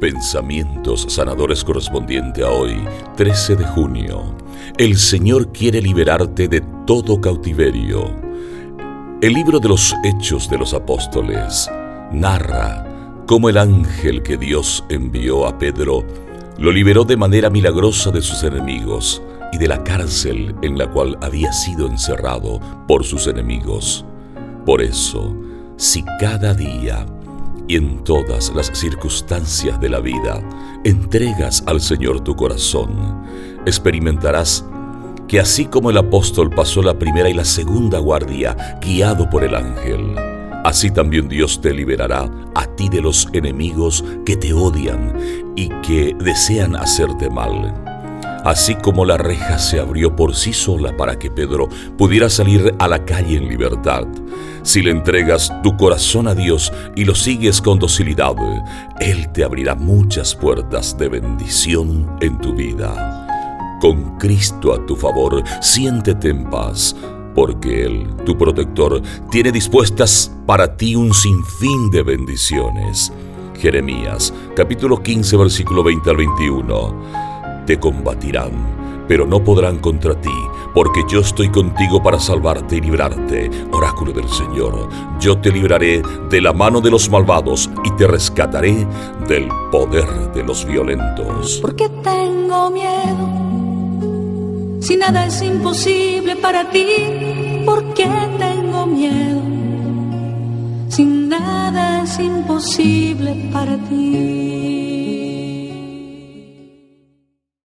Pensamientos sanadores correspondiente a hoy, 13 de junio. El Señor quiere liberarte de todo cautiverio. El libro de los Hechos de los Apóstoles narra cómo el ángel que Dios envió a Pedro lo liberó de manera milagrosa de sus enemigos y de la cárcel en la cual había sido encerrado por sus enemigos. Por eso, si cada día y en todas las circunstancias de la vida entregas al Señor tu corazón, experimentarás que así como el apóstol pasó la primera y la segunda guardia guiado por el ángel, así también Dios te liberará a ti de los enemigos que te odian y que desean hacerte mal así como la reja se abrió por sí sola para que Pedro pudiera salir a la calle en libertad. Si le entregas tu corazón a Dios y lo sigues con docilidad, Él te abrirá muchas puertas de bendición en tu vida. Con Cristo a tu favor, siéntete en paz, porque Él, tu protector, tiene dispuestas para ti un sinfín de bendiciones. Jeremías, capítulo 15, versículo 20 al 21 te combatirán, pero no podrán contra ti, porque yo estoy contigo para salvarte y librarte. Oráculo del Señor, yo te libraré de la mano de los malvados y te rescataré del poder de los violentos. Porque tengo miedo, si nada es imposible para ti, porque tengo miedo, si nada es imposible para ti.